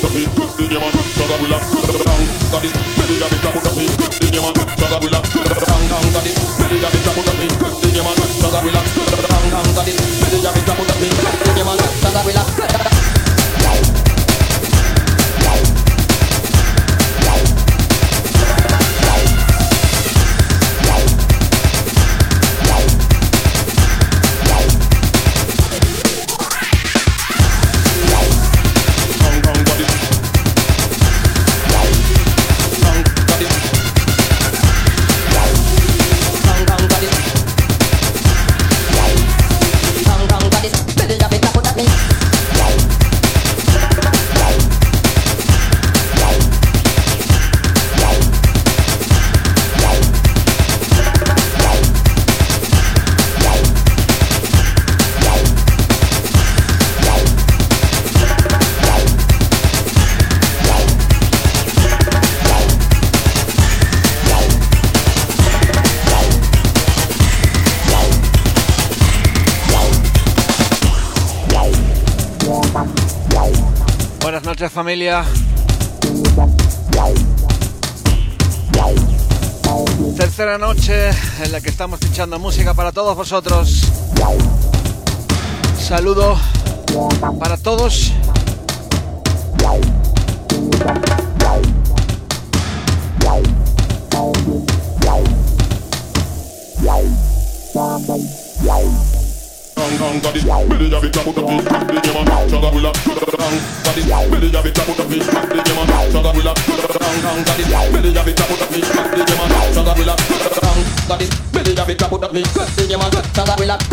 put the big good in your man, cause I will have Tercera noche en la que estamos pinchando música para todos vosotros. Saludo para todos. Got it, Billy have it, top of the beat, the jama, Chaga willa, bang bang got it, Billy have it, top of the beat, the jama, Chaga willa, bang got it, Billy have it, top of the beat, the jama, Chaga willa. a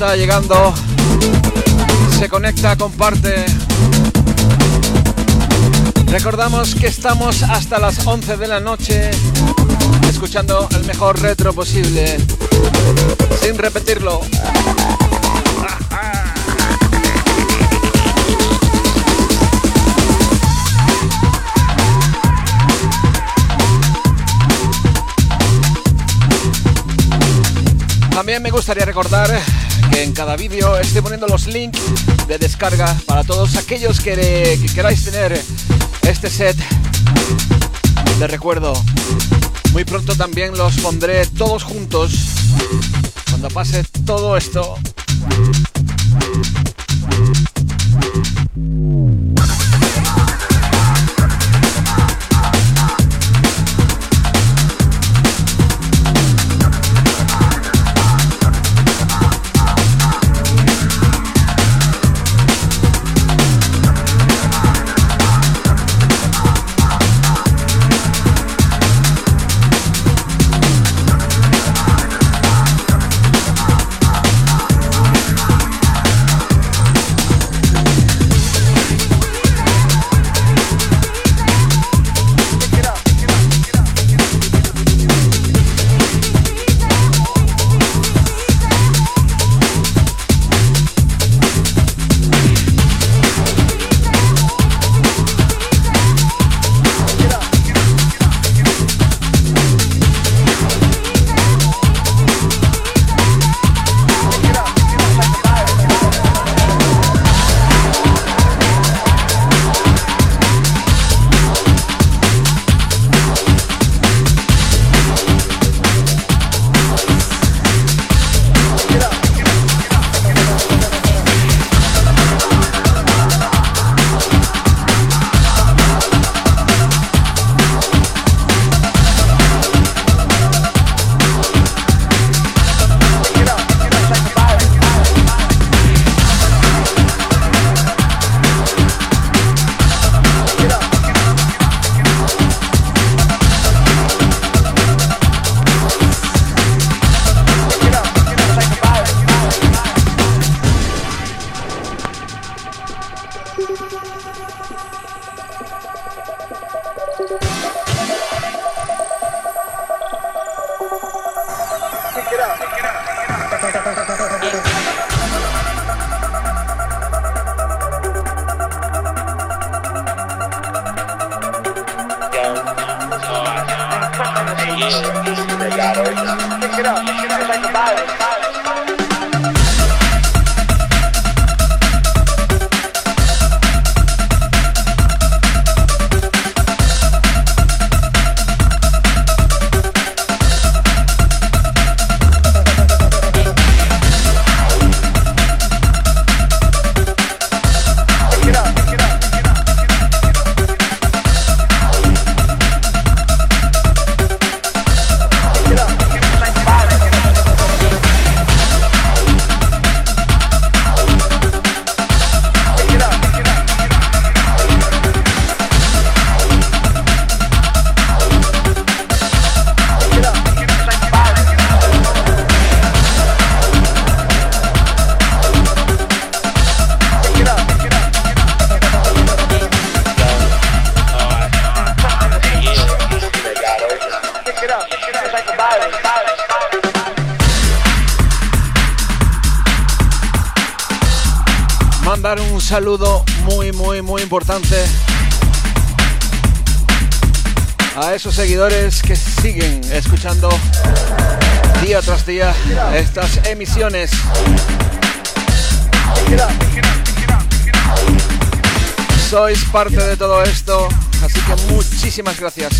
está llegando. Se conecta, comparte. Recordamos que estamos hasta las 11 de la noche escuchando el mejor retro posible. Sin repetirlo. También me gustaría recordar que en cada vídeo estoy poniendo los links de descarga para todos aquellos que, queráis tener este set de recuerdo. Muy pronto también los pondré todos juntos cuando pase todo esto. Emisiones. Sois parte de todo esto, así que muchísimas gracias.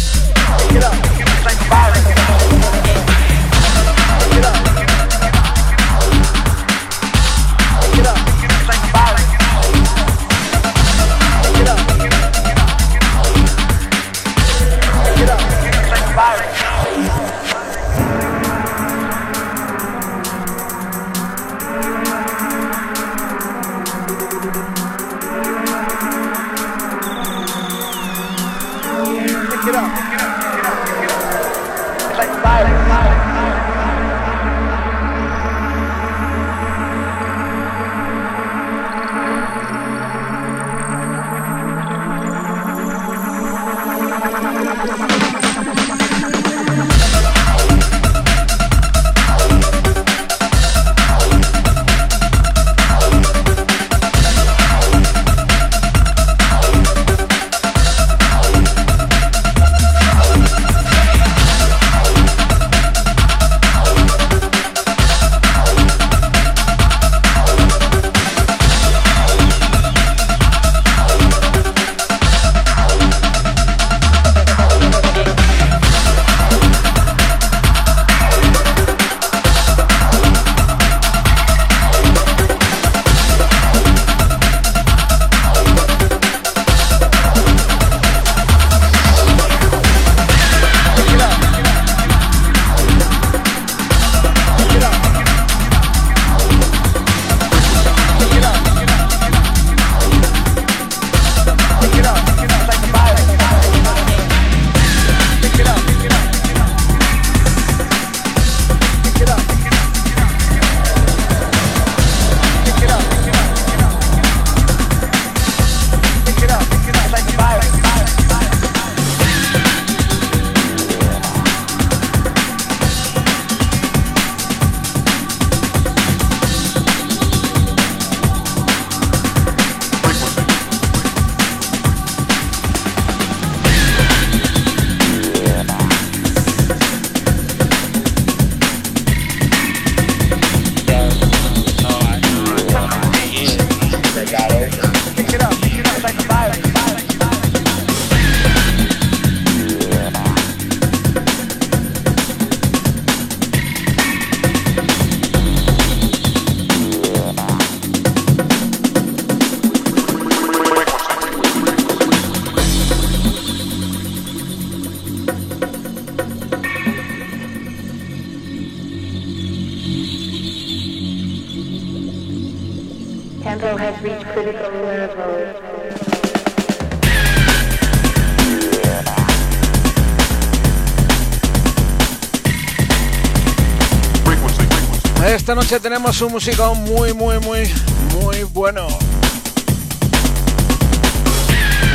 Tenemos un músico muy, muy, muy, muy bueno.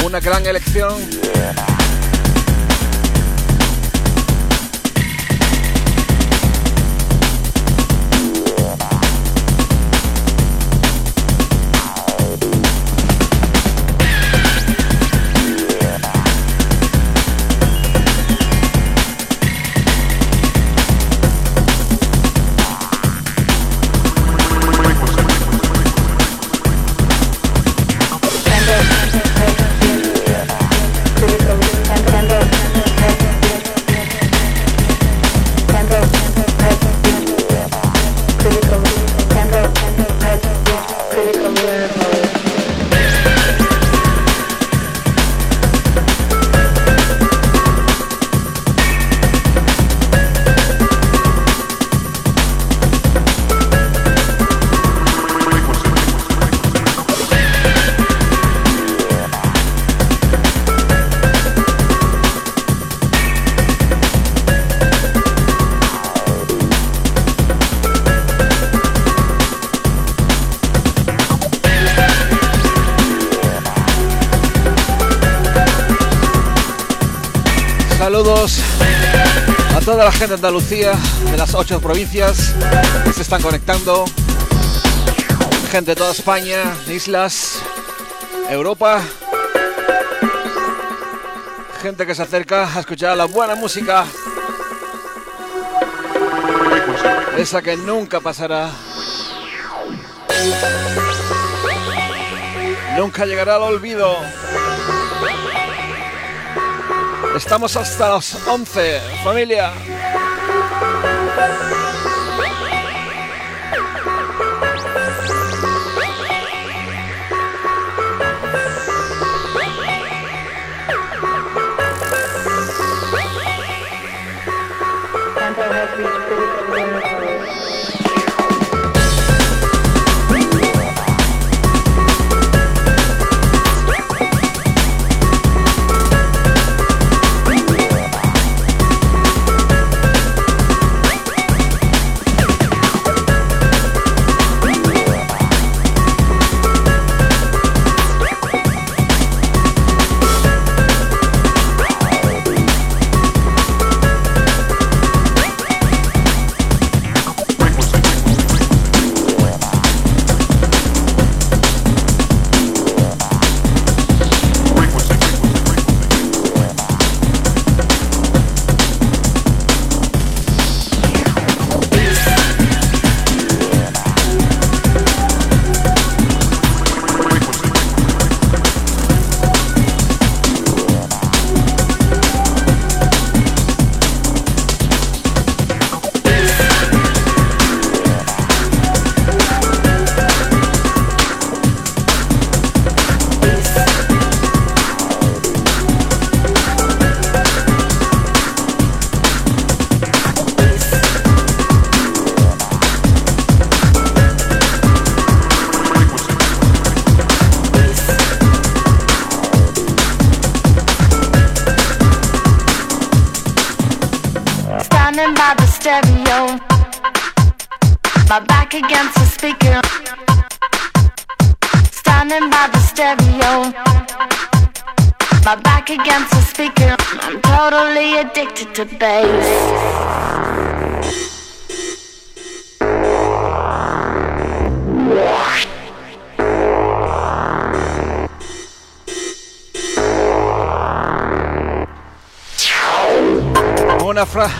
Una gran elección de Andalucía, de las ocho provincias se están conectando. Gente de toda España, islas, Europa. Gente que se acerca a escuchar la buena música. Esa que nunca pasará. Nunca llegará al olvido. Estamos hasta las 11, familia.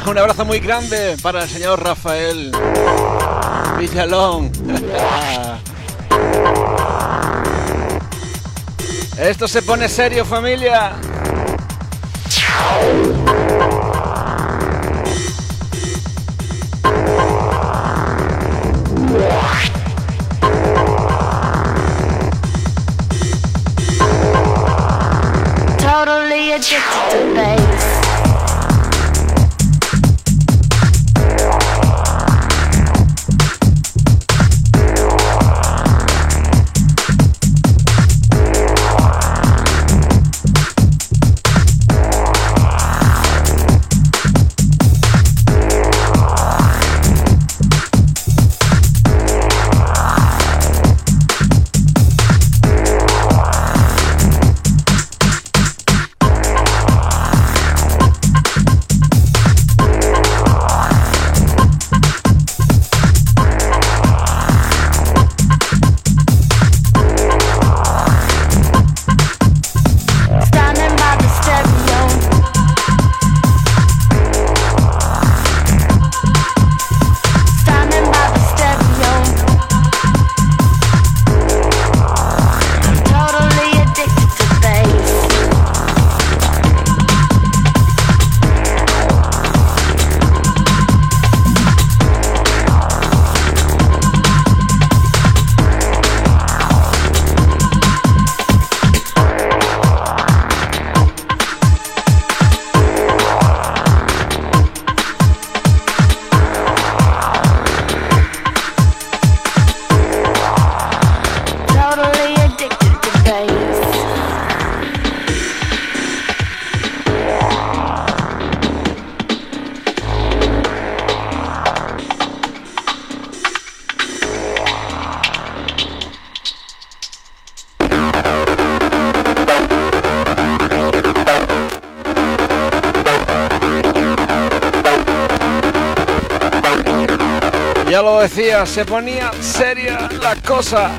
Un abrazo muy grande para el señor Rafael Villalón. Esto se pone serio, familia. Decía, se ponía seria la cosa.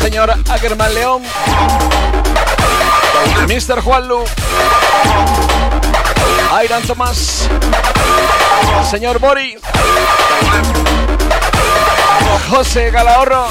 Señor Ackerman León, Mr. Juanlu, Airan Tomás, señor Bori, José Galahorro.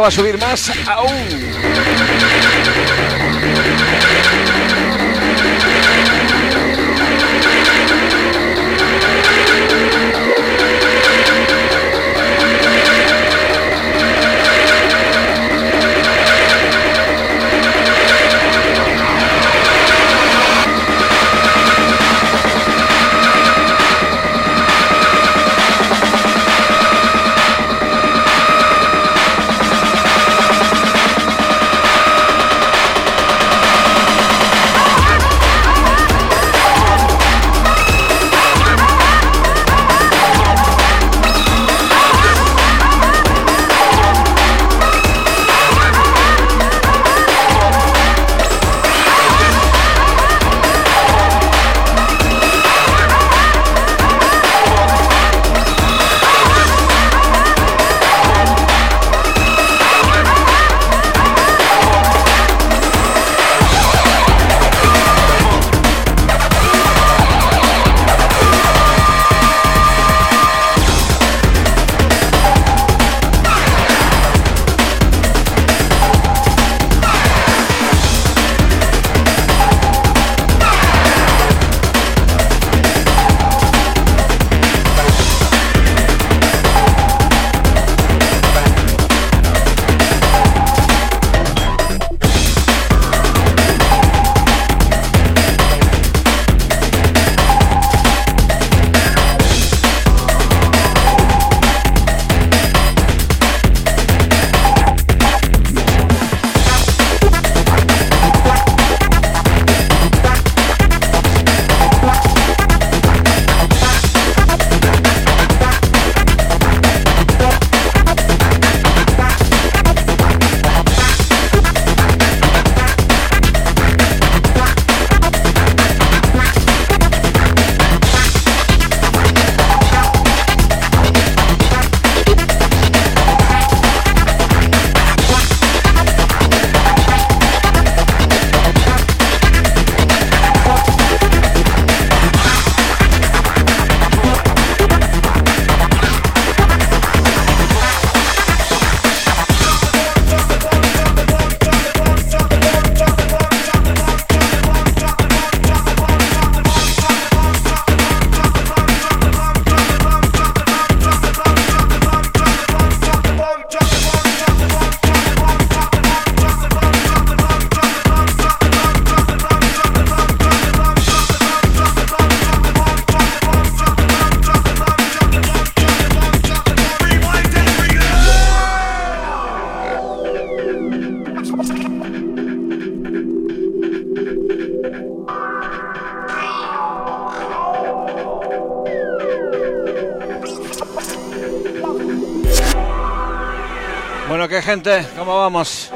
Va a subir más aún. ¿Cómo vamos?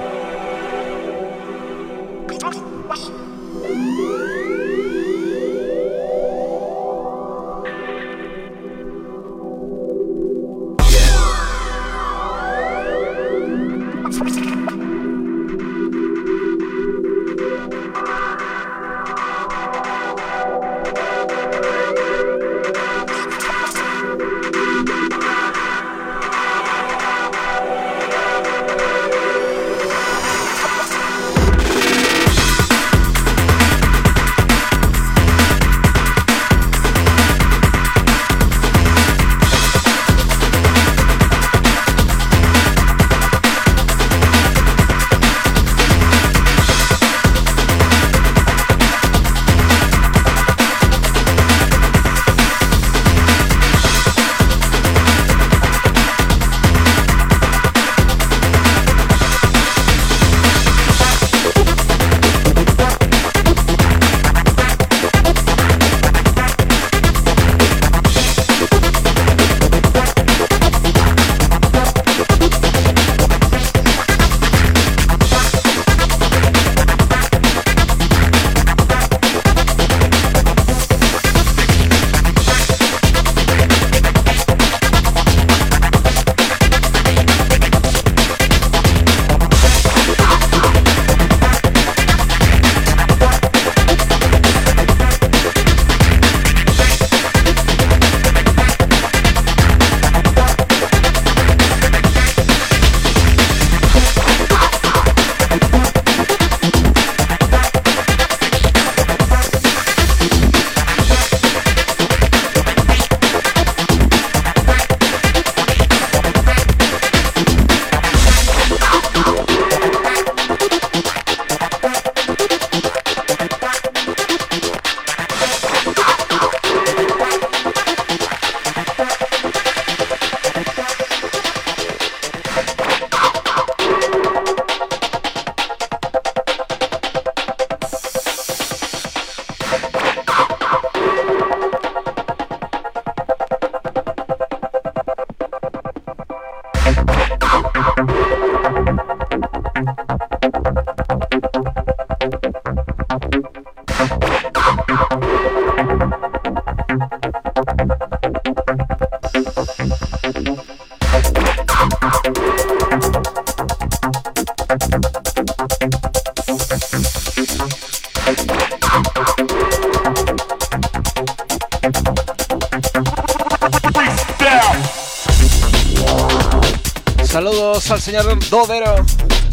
Saludos al señor Dodero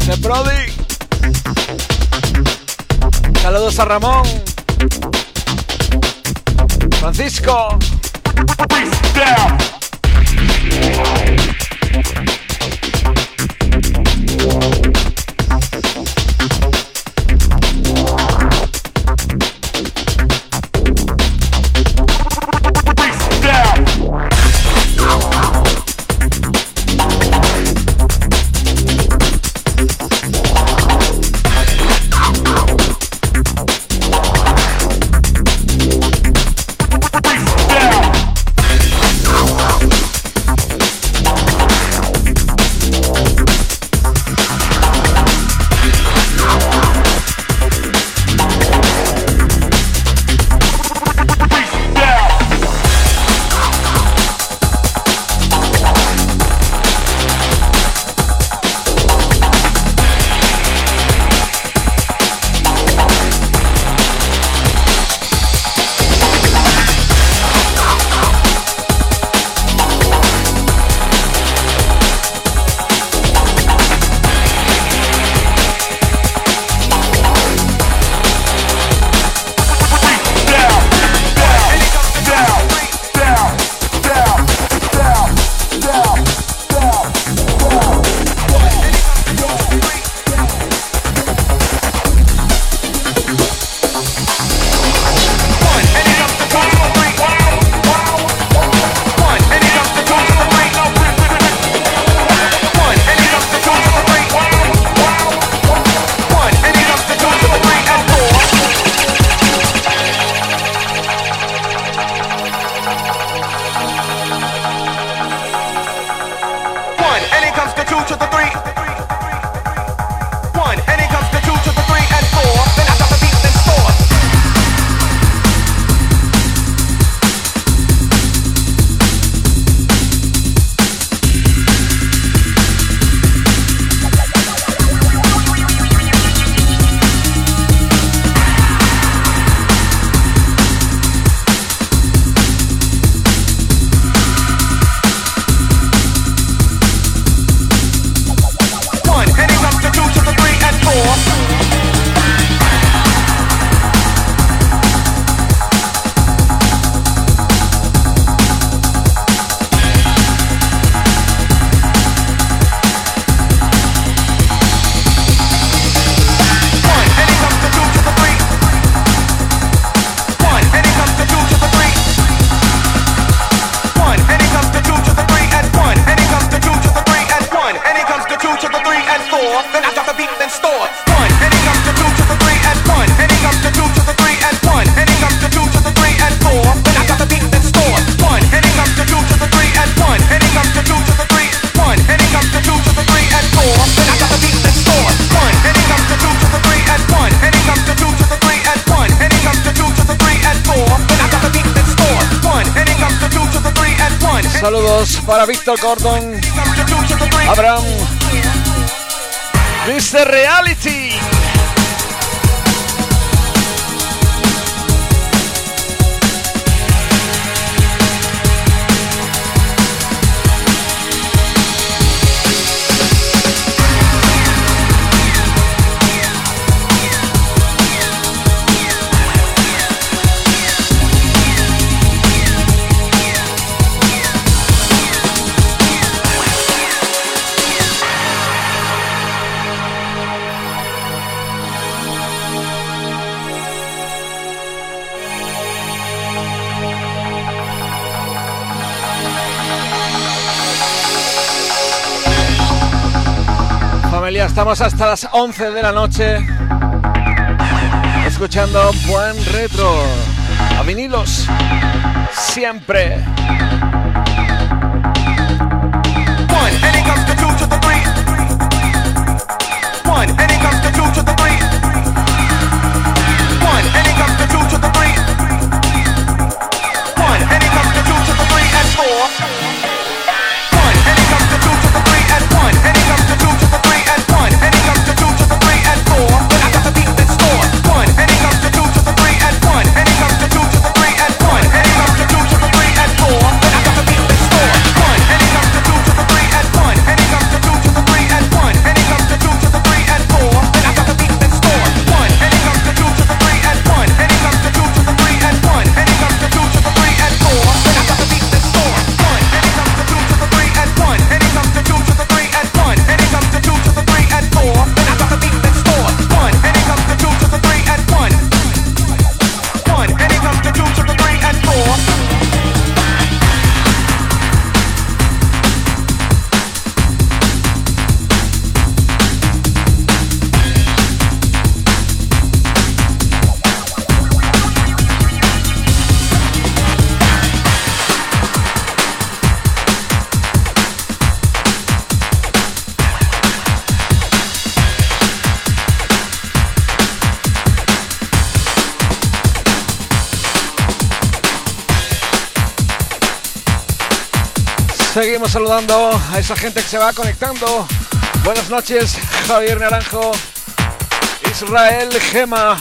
de Prodi. Saludos a Ramón. Francisco. Víctor Gordon, estamos hasta las 11 de la noche escuchando buen retro a vinilos siempre. A esa gente que se va conectando. Buenas noches, Javier Naranjo, Israel Gema.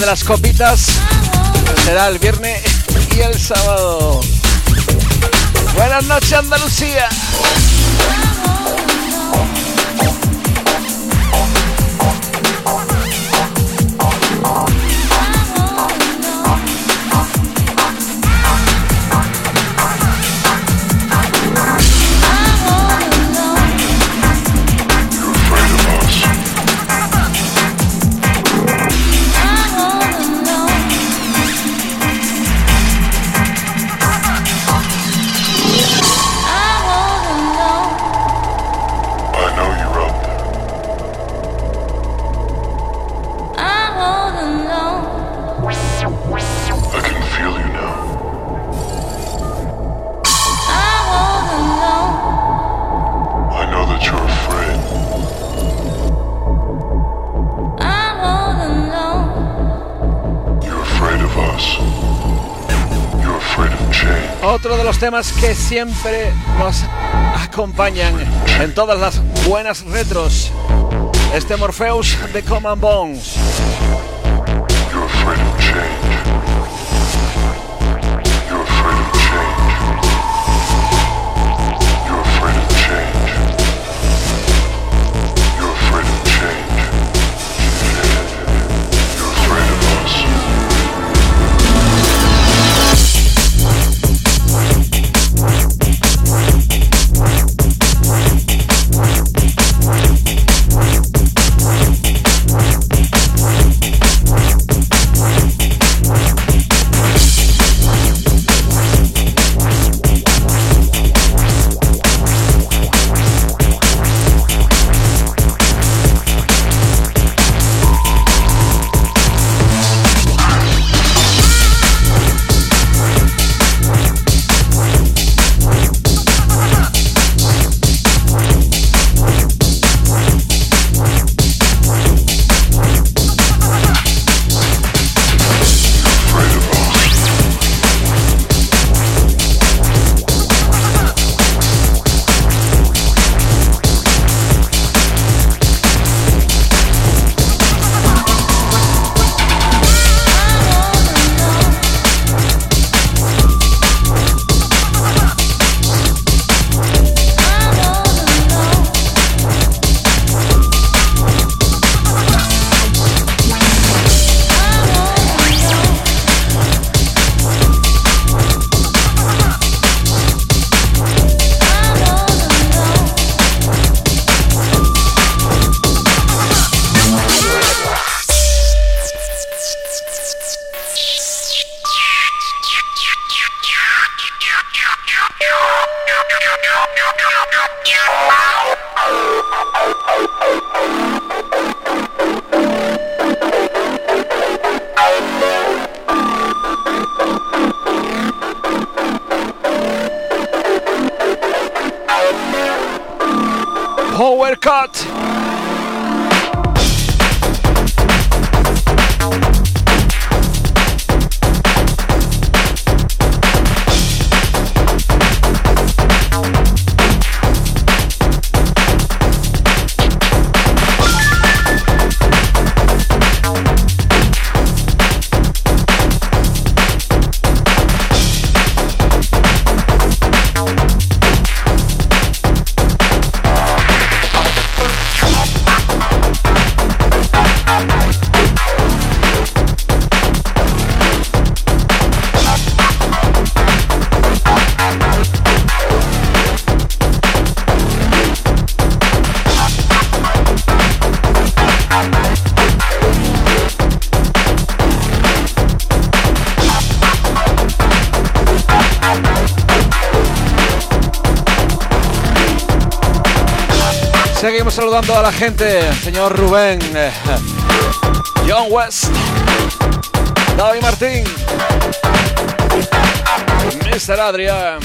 De las copitas será el viernes y el sábado. Buenas noches Andalucía. Temas que siempre nos acompañan en todas las buenas retros. Este Morpheus de Common Bones. Gente, señor Rubén, eh, John West, David Martín, Mr. Adrián.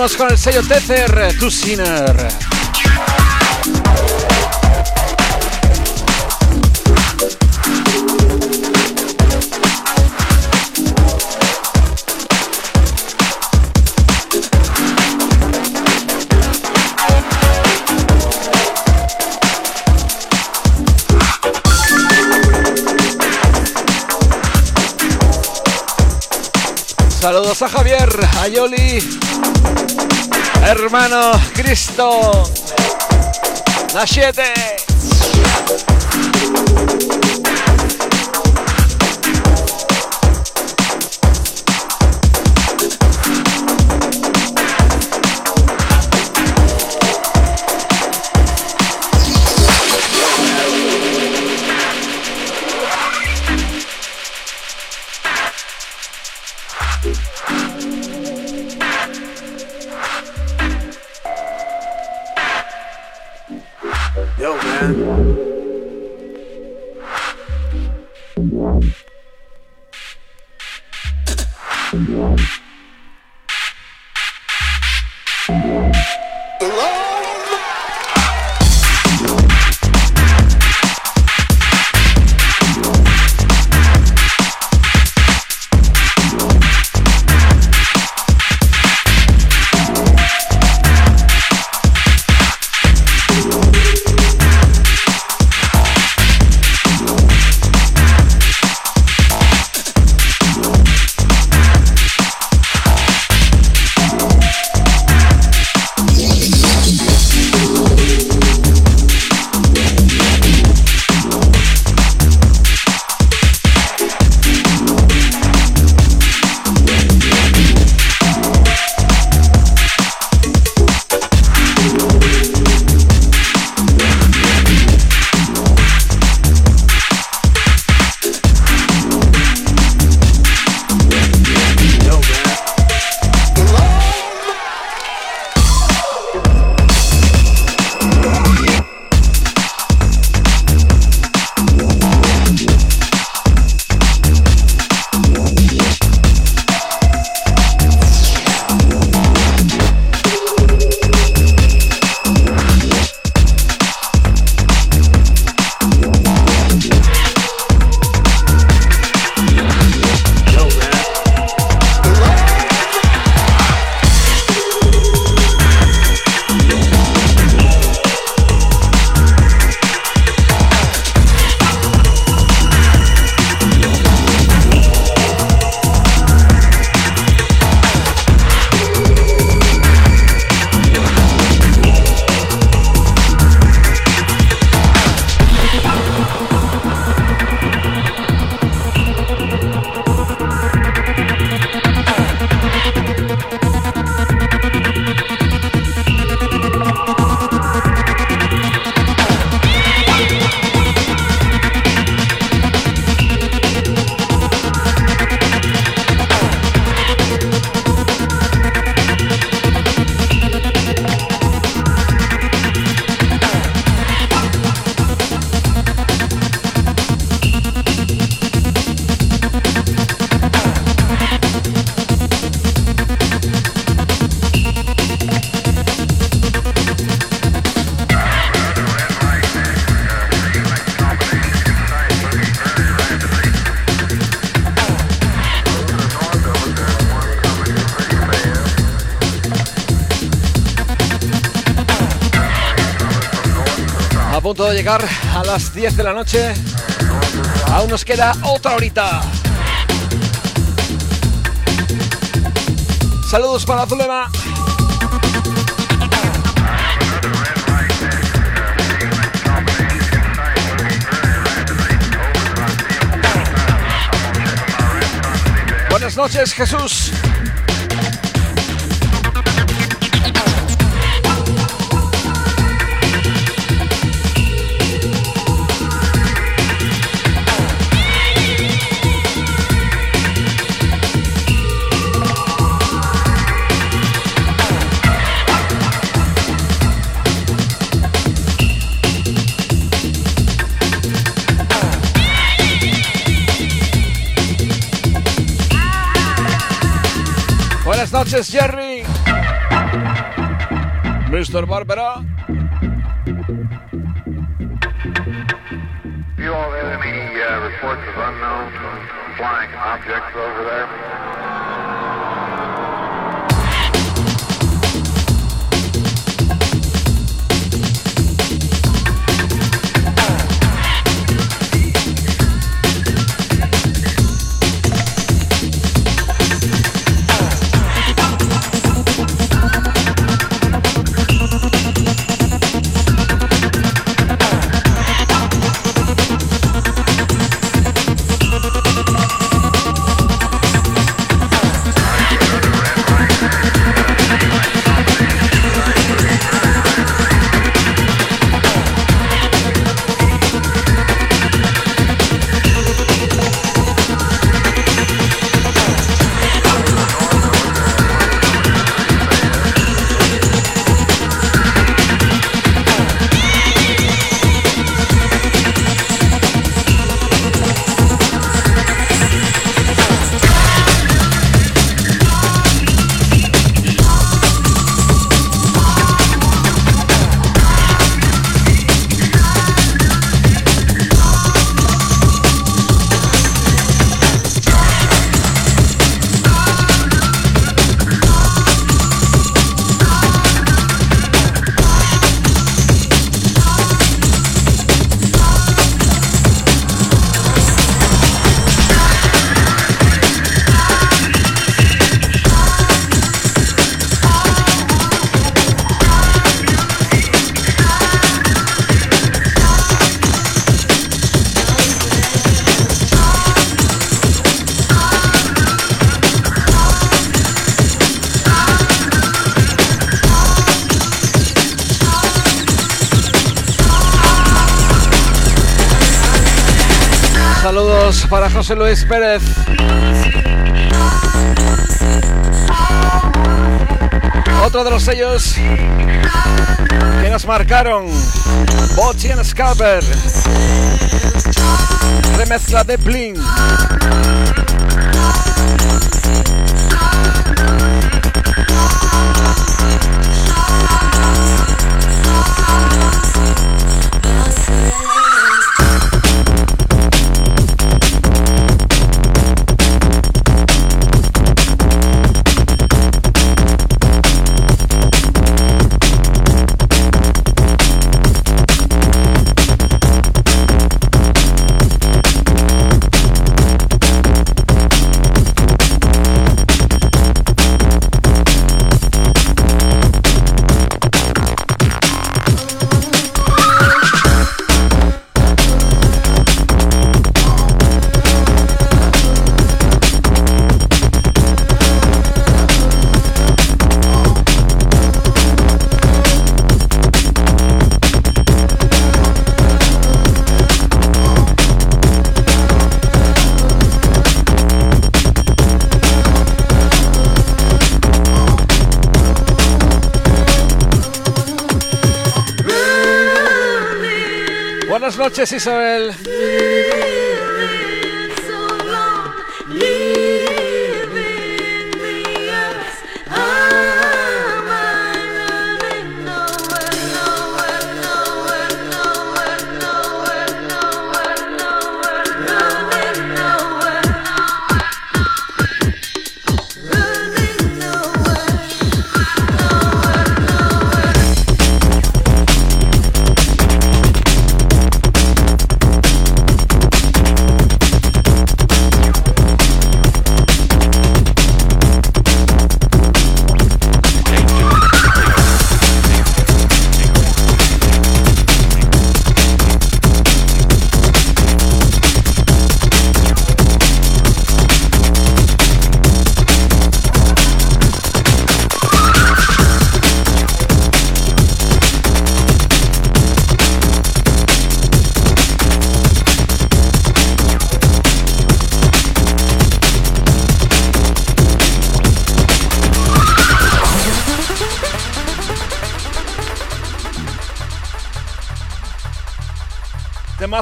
Con el sello Tether, Tu Sinner. Saludos a Javier, a Yoli, hermano Cristo, Nachete. llegar a las 10 de la noche. Aún nos queda otra horita. Saludos para Zulema. Buenas noches, Jesús. Noches, Jerry. Mr. Barbara. You all have any uh, reports of unknown flying objects over there? Para José Luis Pérez. Otro de los sellos que nos marcaron. Bochy and Scalper. Remezcla de Bling. Noches, Isabel.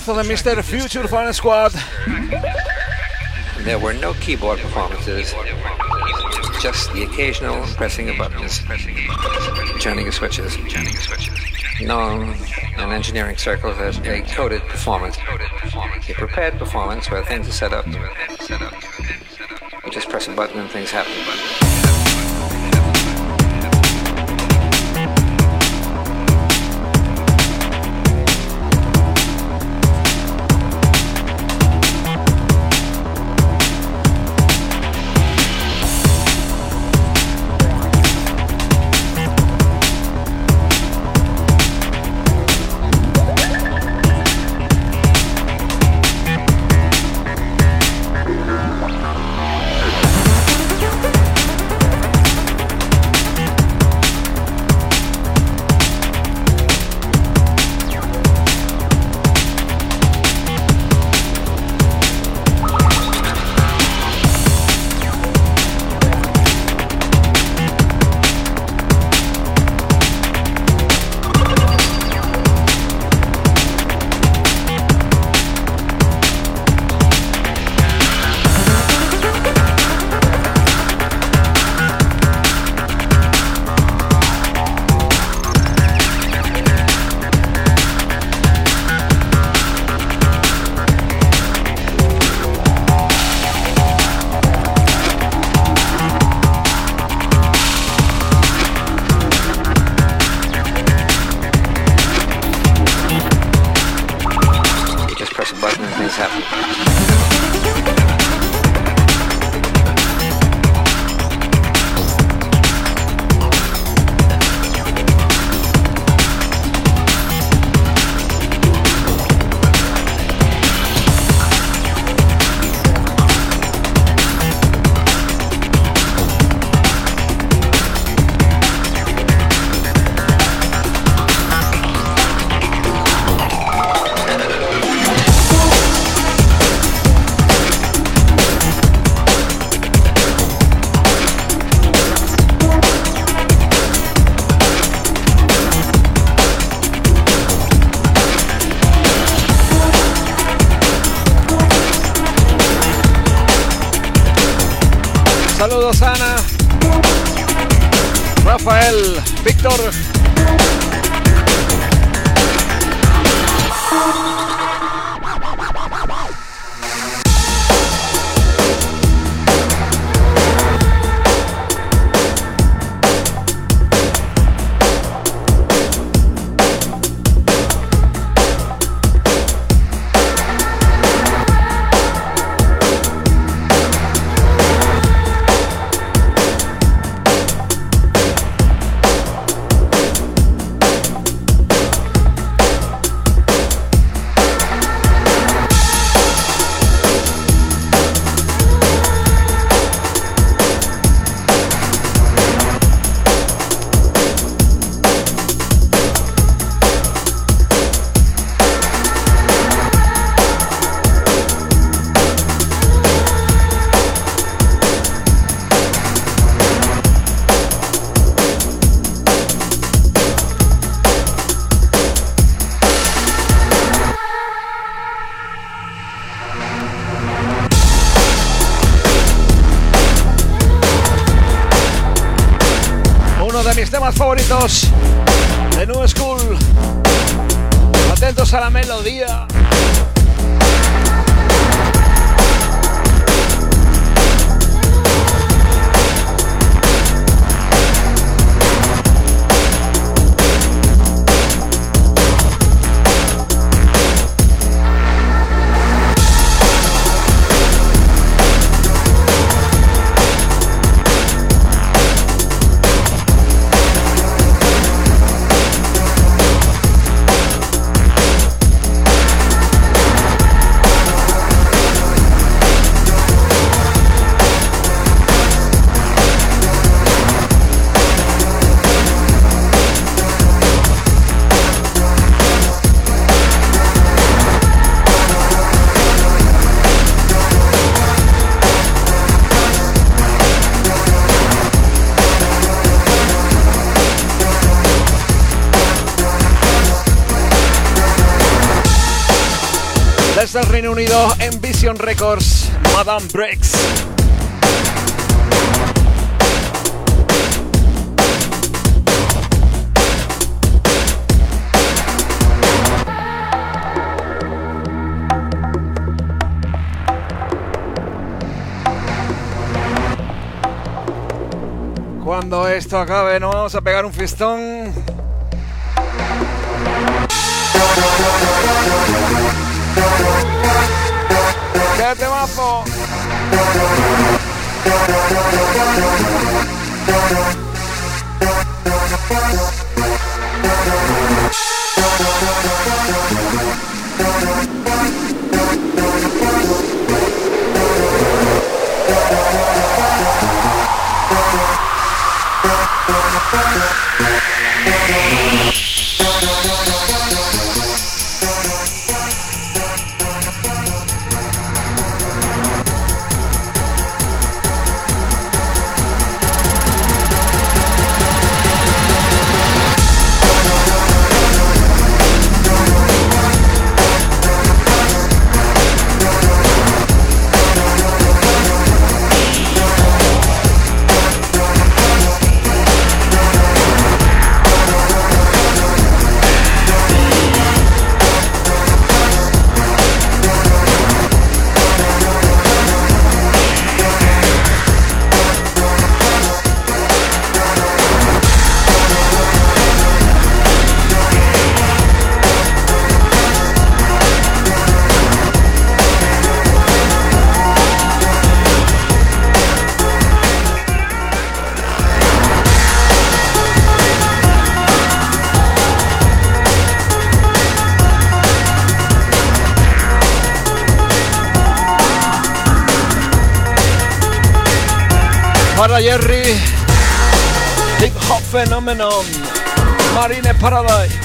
Mazo de Mr. Future Fun Squad. There were no keyboard performances. just the occasional pressing of buttons, turning of switches, known in engineering circles as a coded performance, a prepared performance where things are set up. You just press a button and things happen. Adam Brex. Cuando esto acabe nos vamos a pegar un fistón. ¡Qué temazo! para Phenomenon, Marine Paradise.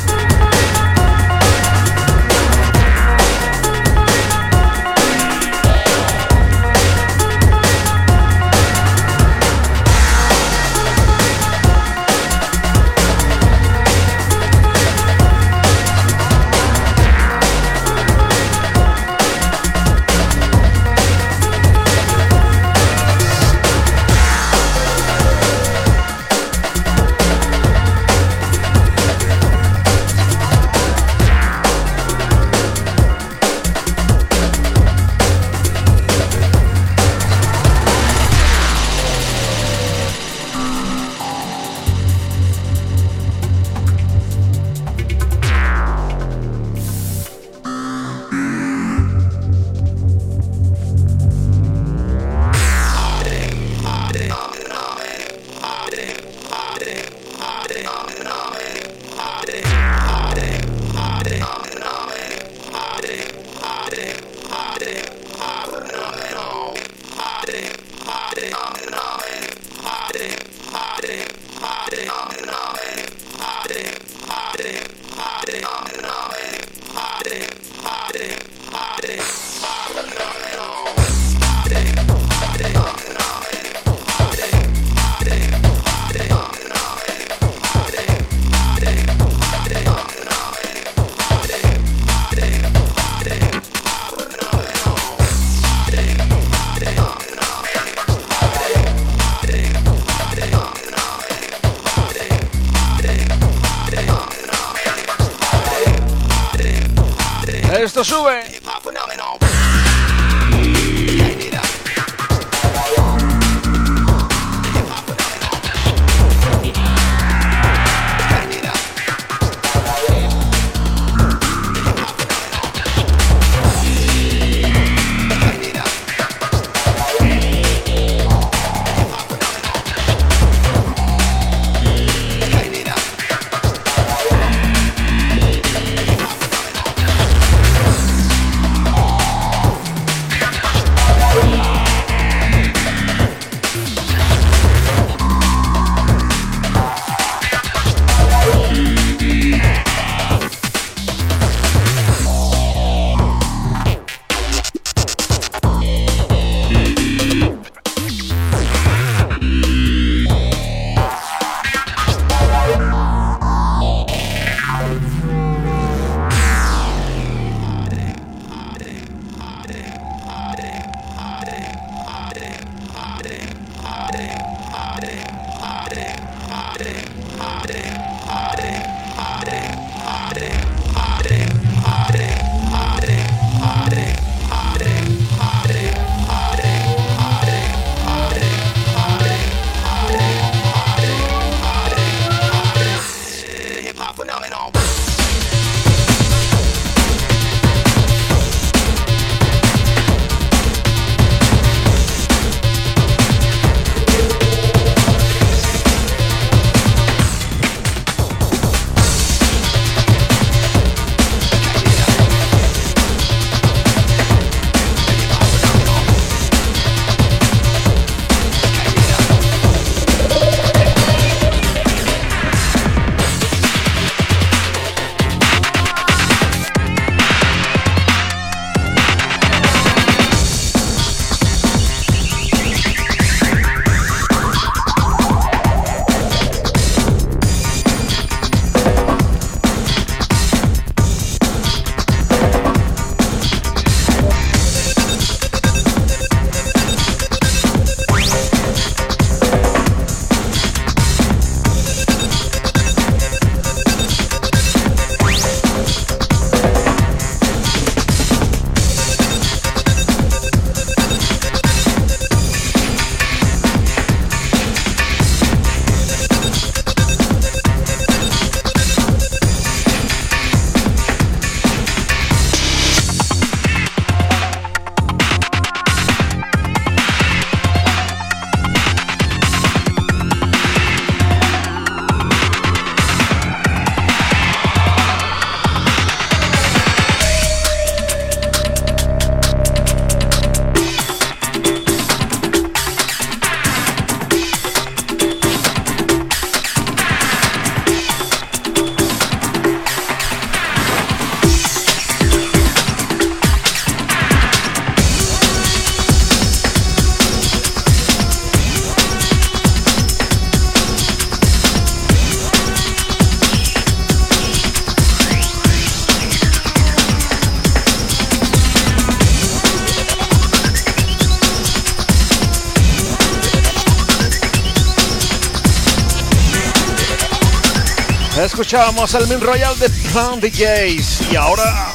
Escuchábamos el Min Royal de Plan DJs y ahora.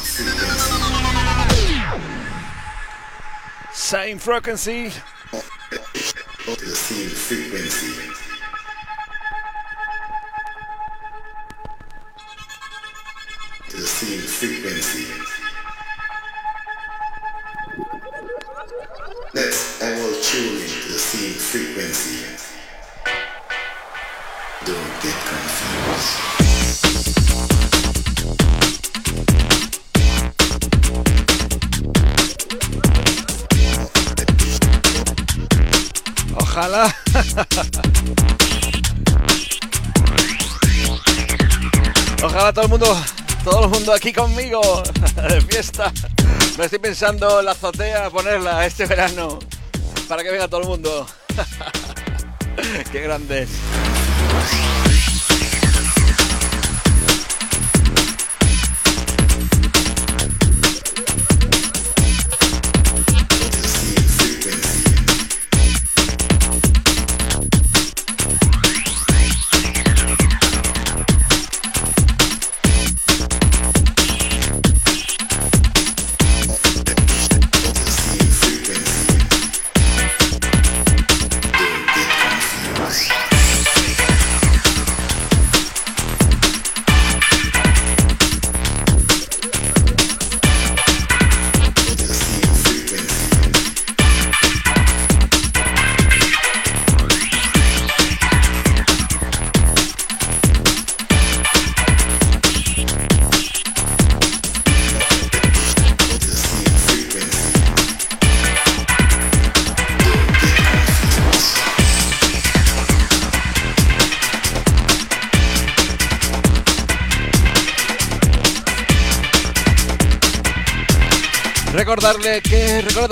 Same frequency. Same frequency. Aquí conmigo de fiesta. Me estoy pensando en la azotea ponerla este verano para que venga todo el mundo. Qué grandes.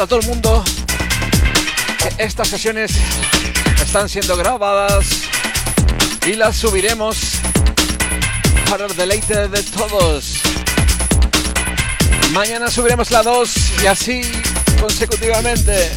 A todo el mundo que estas sesiones están siendo grabadas y las subiremos para el deleite de todos. Mañana subiremos la 2 y así consecutivamente.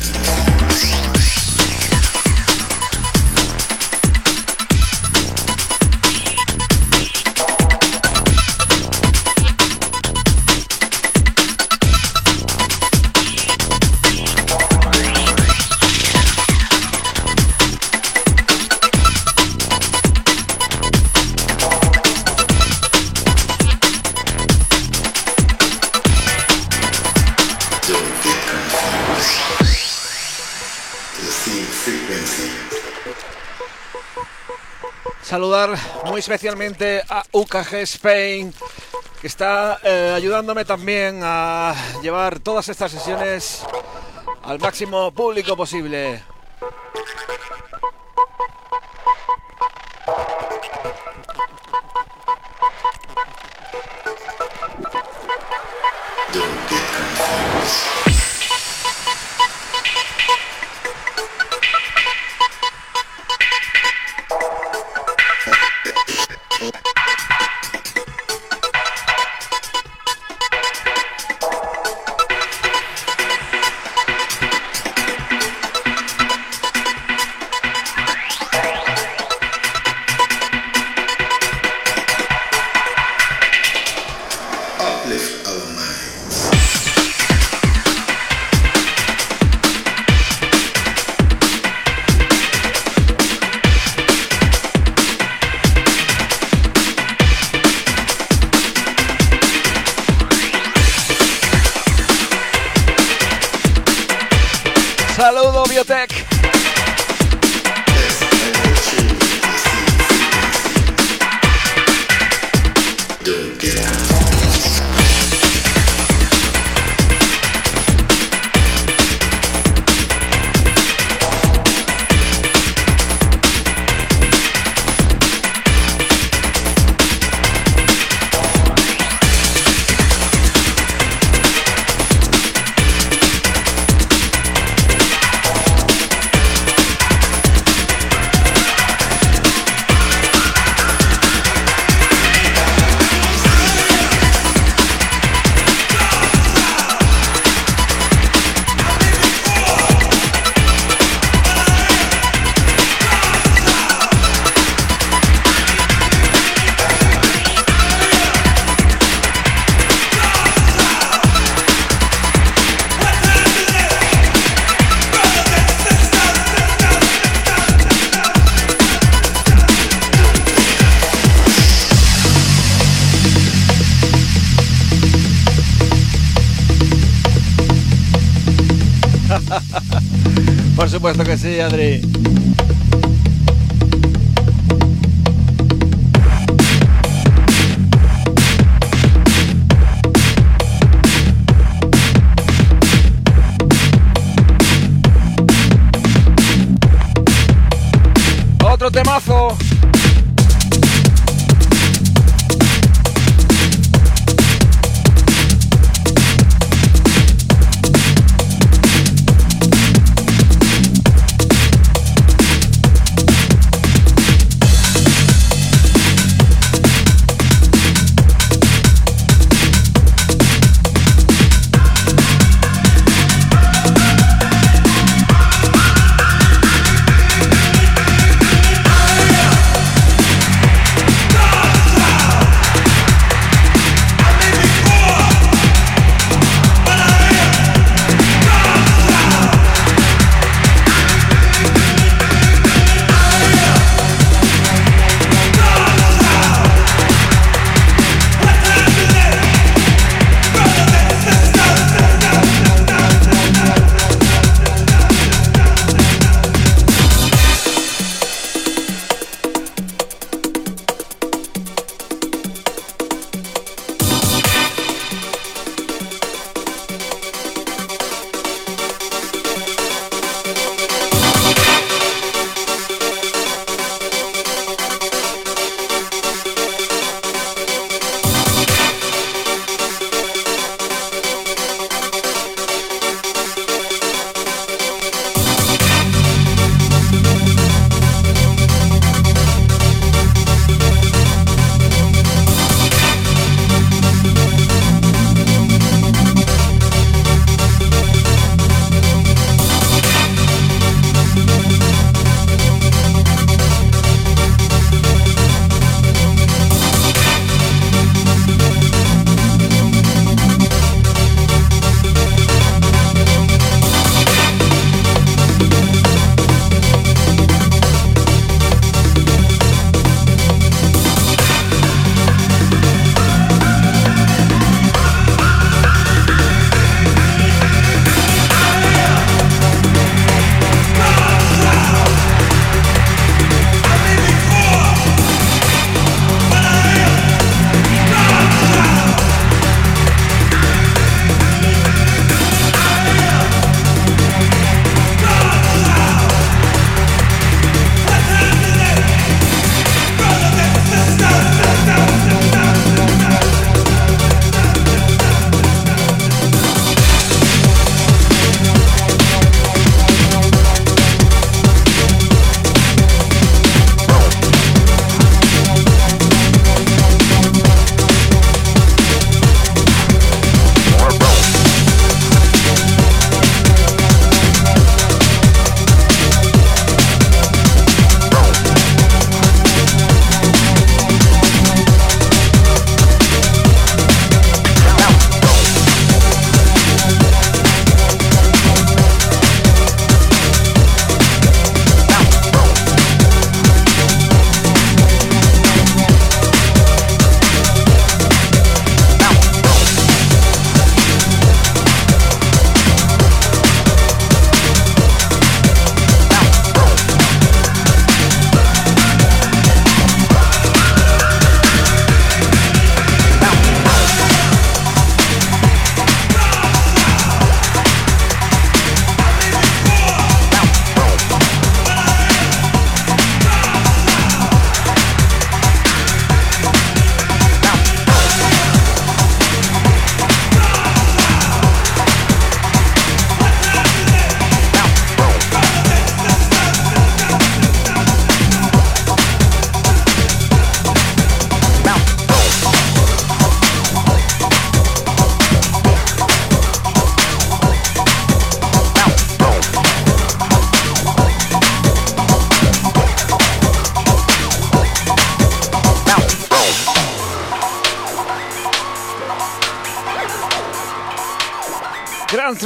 Muy especialmente a UKG Spain, que está eh, ayudándome también a llevar todas estas sesiones al máximo público posible.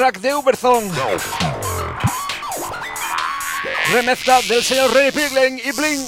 Track de Uberzone. Remezcla del señor René Pirlen y Bling.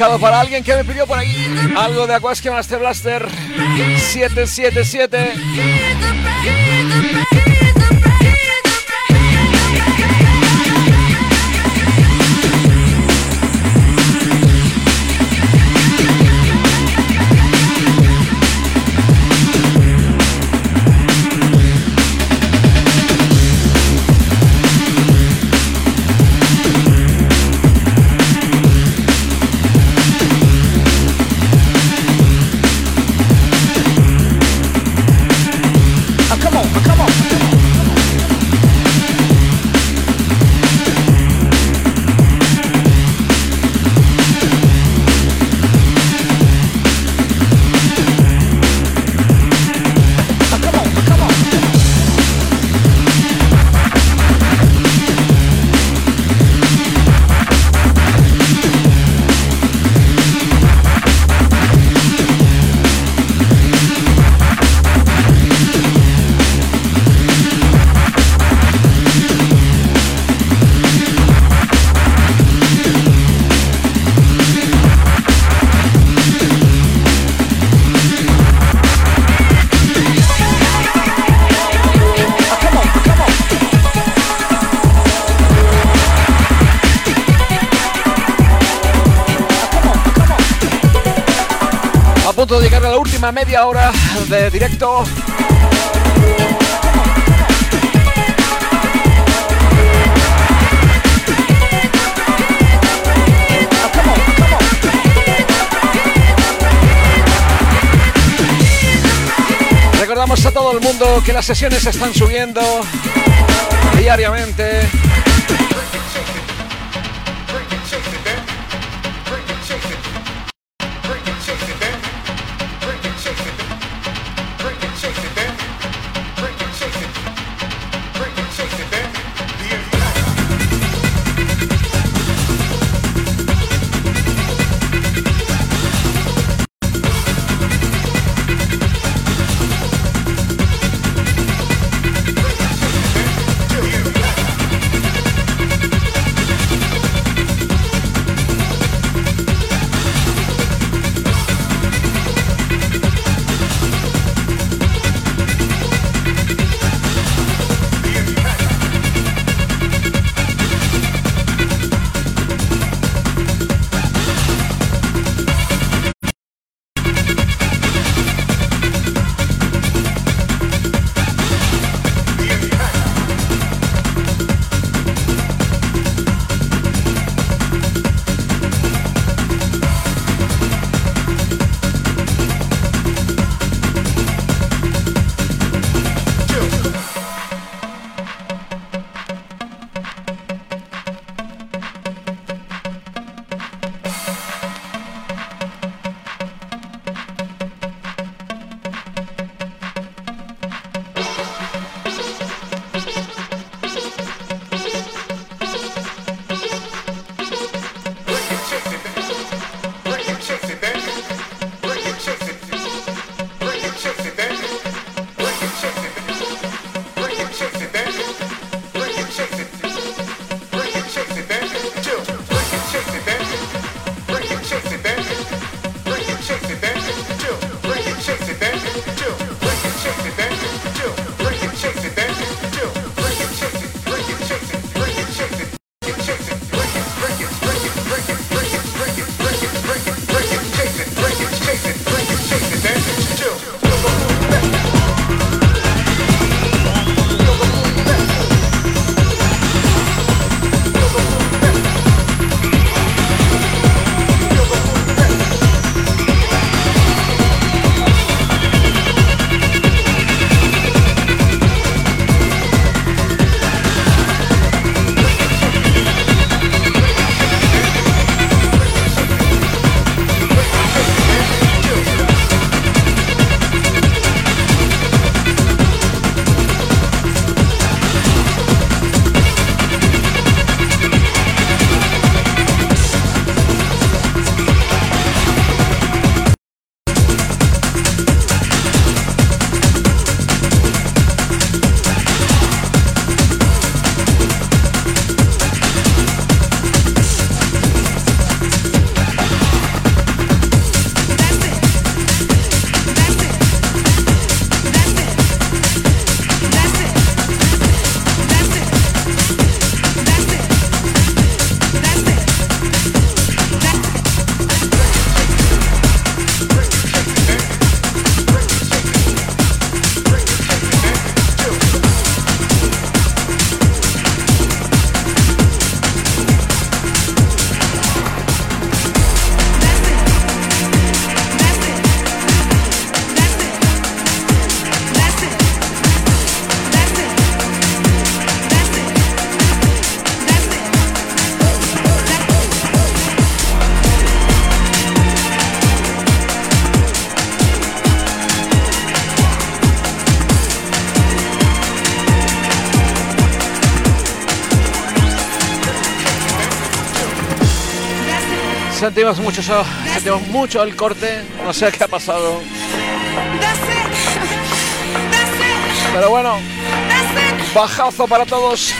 Para alguien que me pidió por ahí algo de Aquasque Master Blaster 777. Directo. Recordamos a todo el mundo que las sesiones están subiendo diariamente. Sentimos mucho, sentimos mucho el corte, no sé qué ha pasado. Pero bueno, bajazo para todos.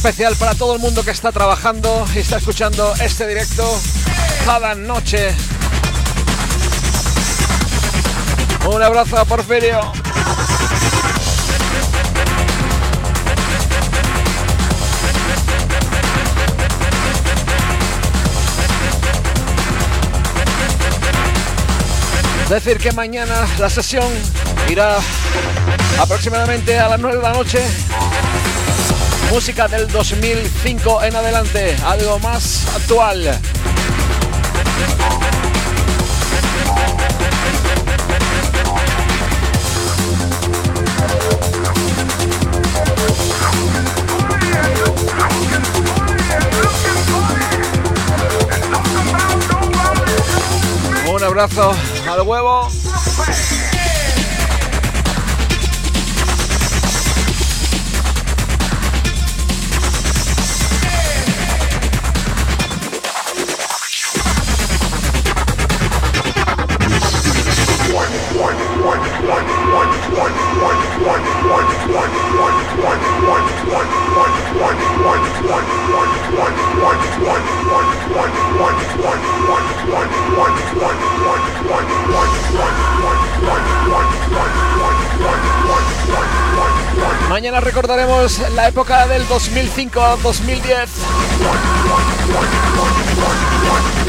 especial para todo el mundo que está trabajando y está escuchando este directo cada noche. Un abrazo a Porfirio. Decir que mañana la sesión irá aproximadamente a las 9 de la noche Música del 2005 en adelante, algo más actual. Un abrazo al huevo. Mañana recordaremos la época del 2005-2010.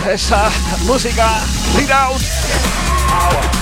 Esa música, Lead.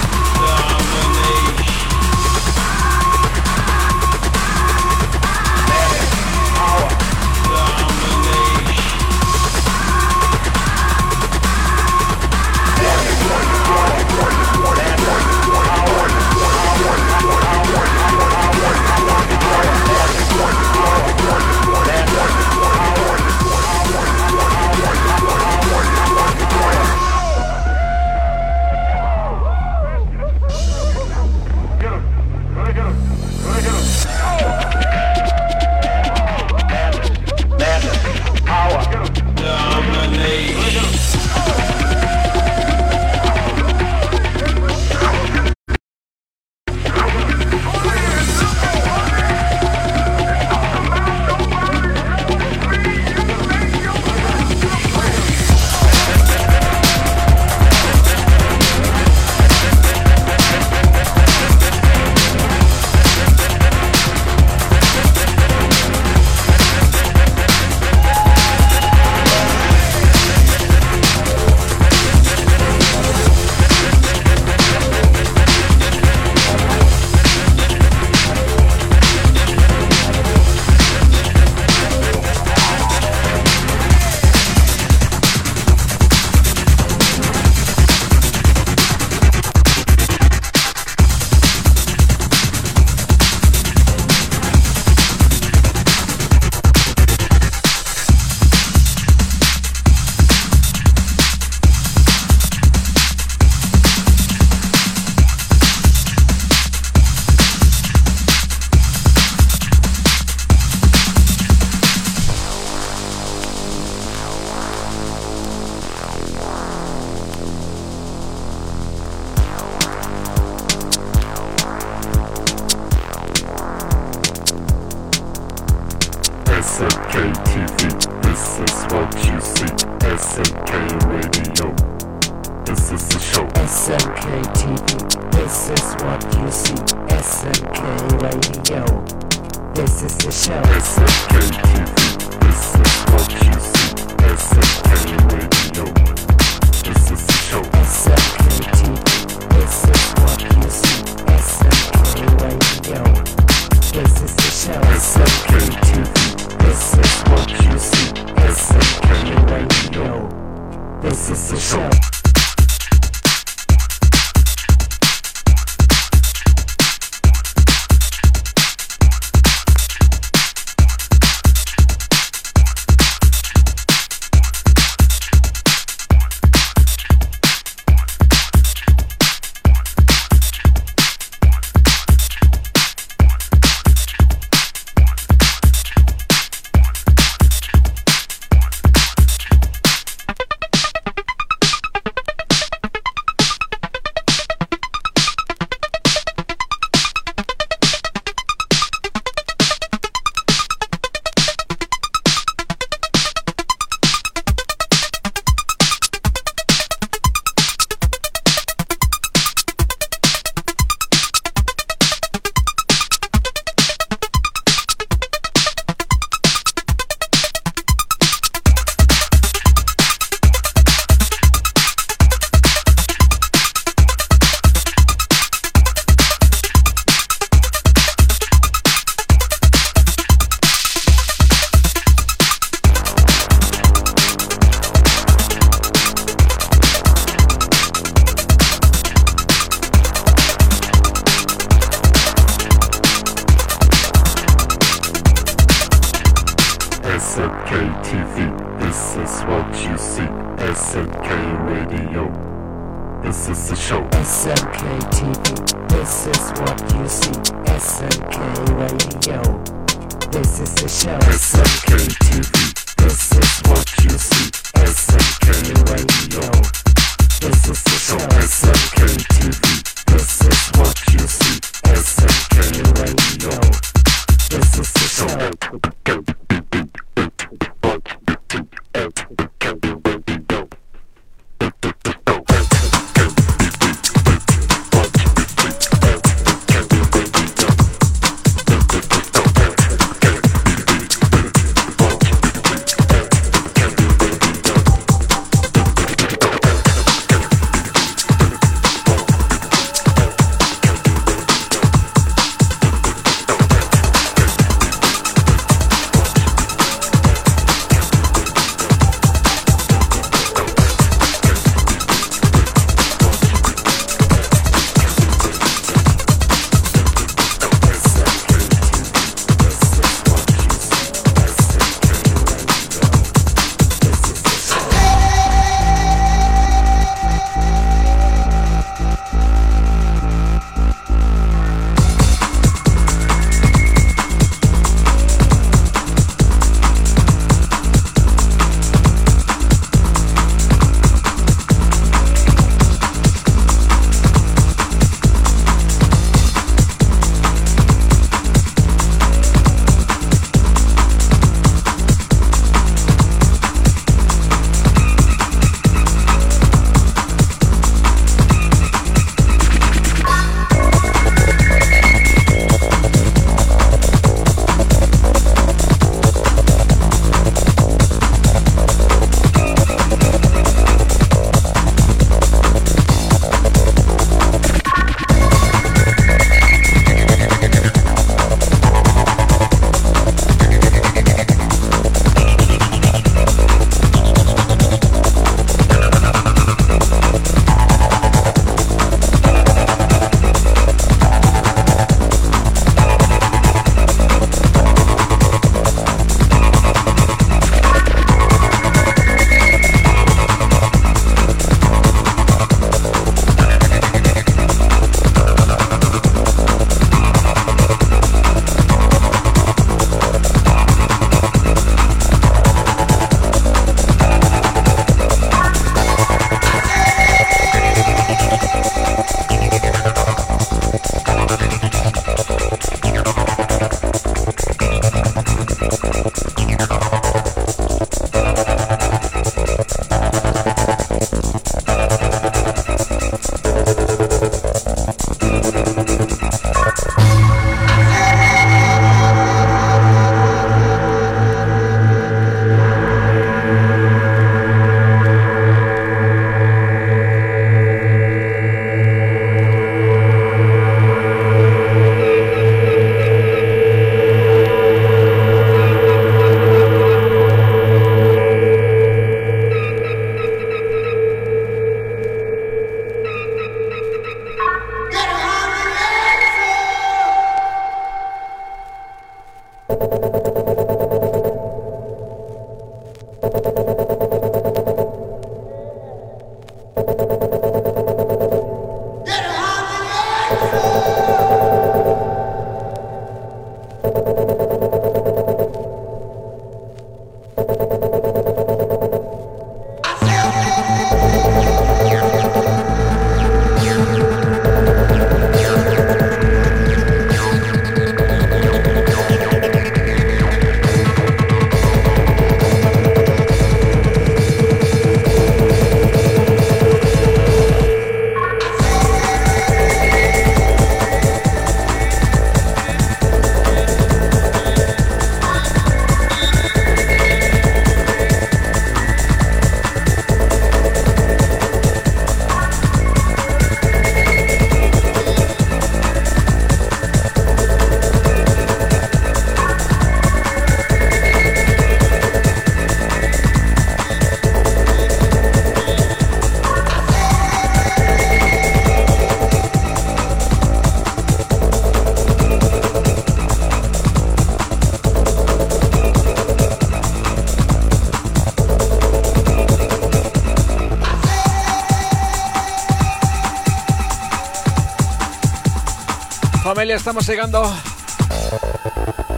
Estamos llegando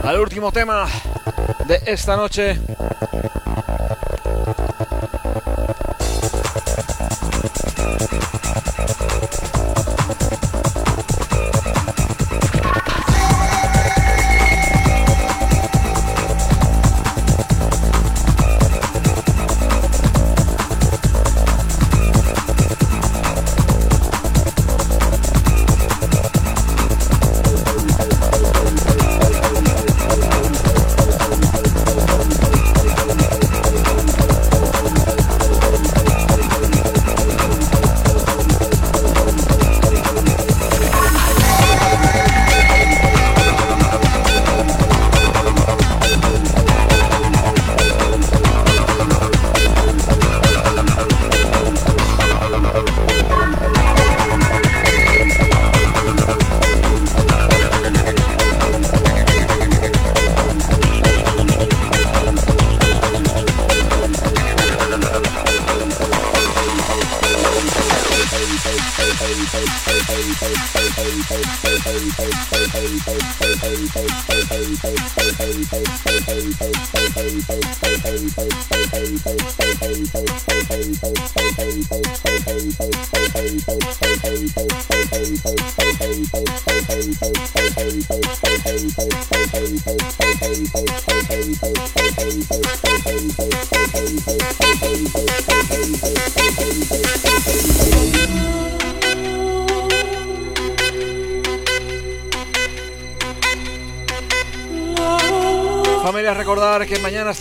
al último tema de esta noche.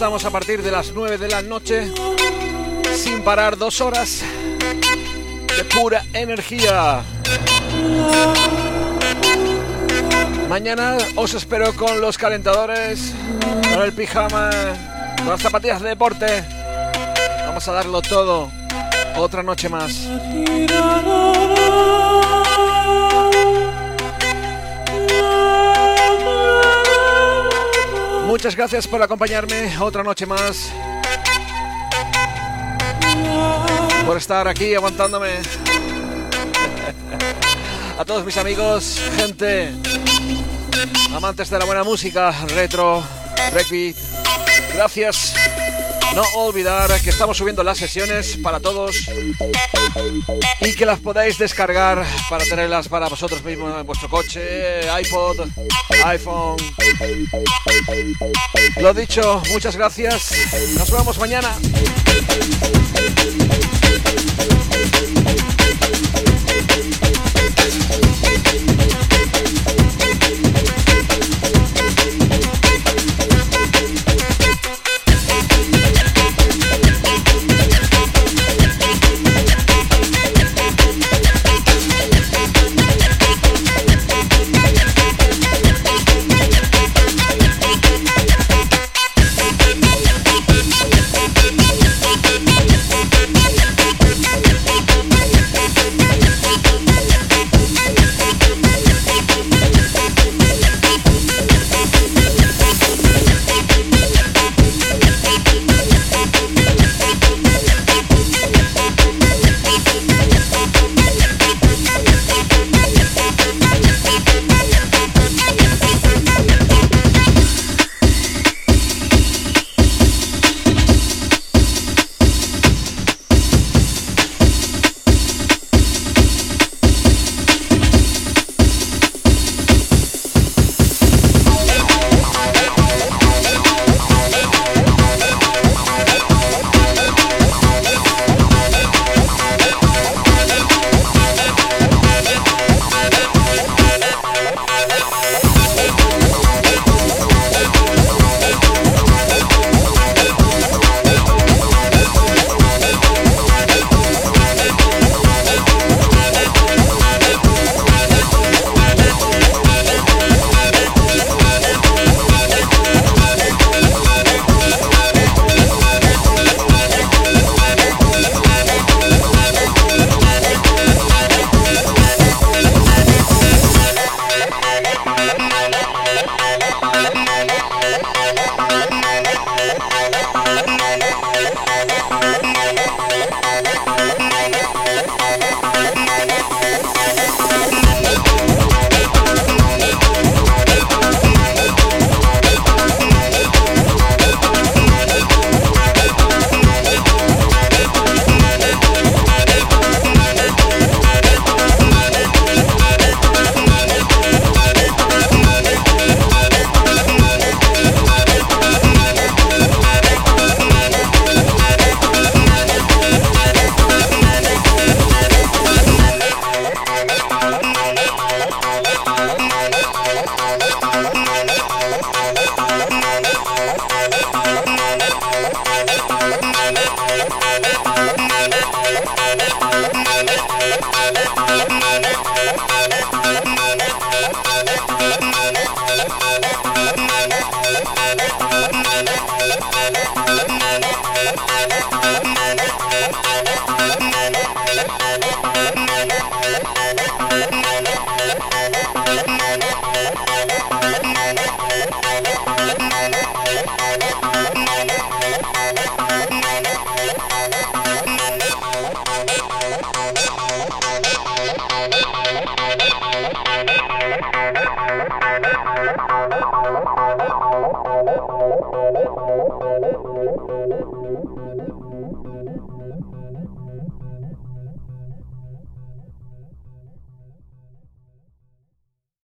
Estamos a partir de las 9 de la noche, sin parar dos horas de pura energía. Mañana os espero con los calentadores, con el pijama, con las zapatillas de deporte. Vamos a darlo todo. Otra noche más. Muchas gracias por acompañarme otra noche más. Por estar aquí aguantándome. A todos mis amigos, gente, amantes de la buena música, retro, breakbeat. Gracias. No olvidar que estamos subiendo las sesiones para todos y que las podáis descargar para tenerlas para vosotros mismos en vuestro coche, iPod, iPhone. Lo dicho, muchas gracias. Nos vemos mañana.